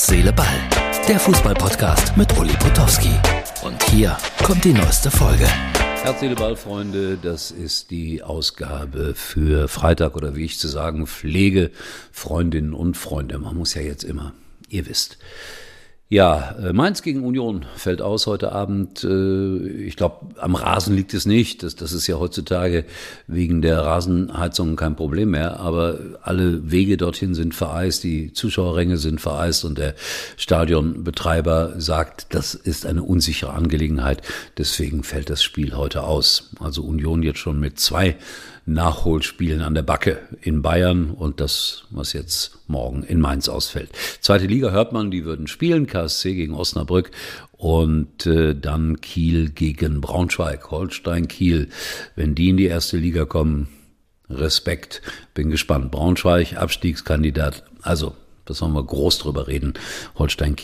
Seele, Ball. Der Fußballpodcast mit Uli Potowski. Und hier kommt die neueste Folge. Herz, Seele, Ball, Freunde, das ist die Ausgabe für Freitag oder wie ich zu sagen pflege, Freundinnen und Freunde. Man muss ja jetzt immer, ihr wisst. Ja, äh, Mainz gegen Union fällt aus heute Abend. Äh, ich glaube, am Rasen liegt es nicht. Das, das ist ja heutzutage wegen der Rasenheizung kein Problem mehr. Aber alle Wege dorthin sind vereist, die Zuschauerränge sind vereist und der Stadionbetreiber sagt, das ist eine unsichere Angelegenheit. Deswegen fällt das Spiel heute aus. Also Union jetzt schon mit zwei Nachholspielen an der Backe in Bayern und das, was jetzt morgen in Mainz ausfällt. Zweite Liga hört man, die würden spielen, KSC gegen Osnabrück und äh, dann Kiel gegen Braunschweig, Holstein Kiel. Wenn die in die erste Liga kommen, Respekt, bin gespannt. Braunschweig, Abstiegskandidat, also da sollen wir groß drüber reden. Holstein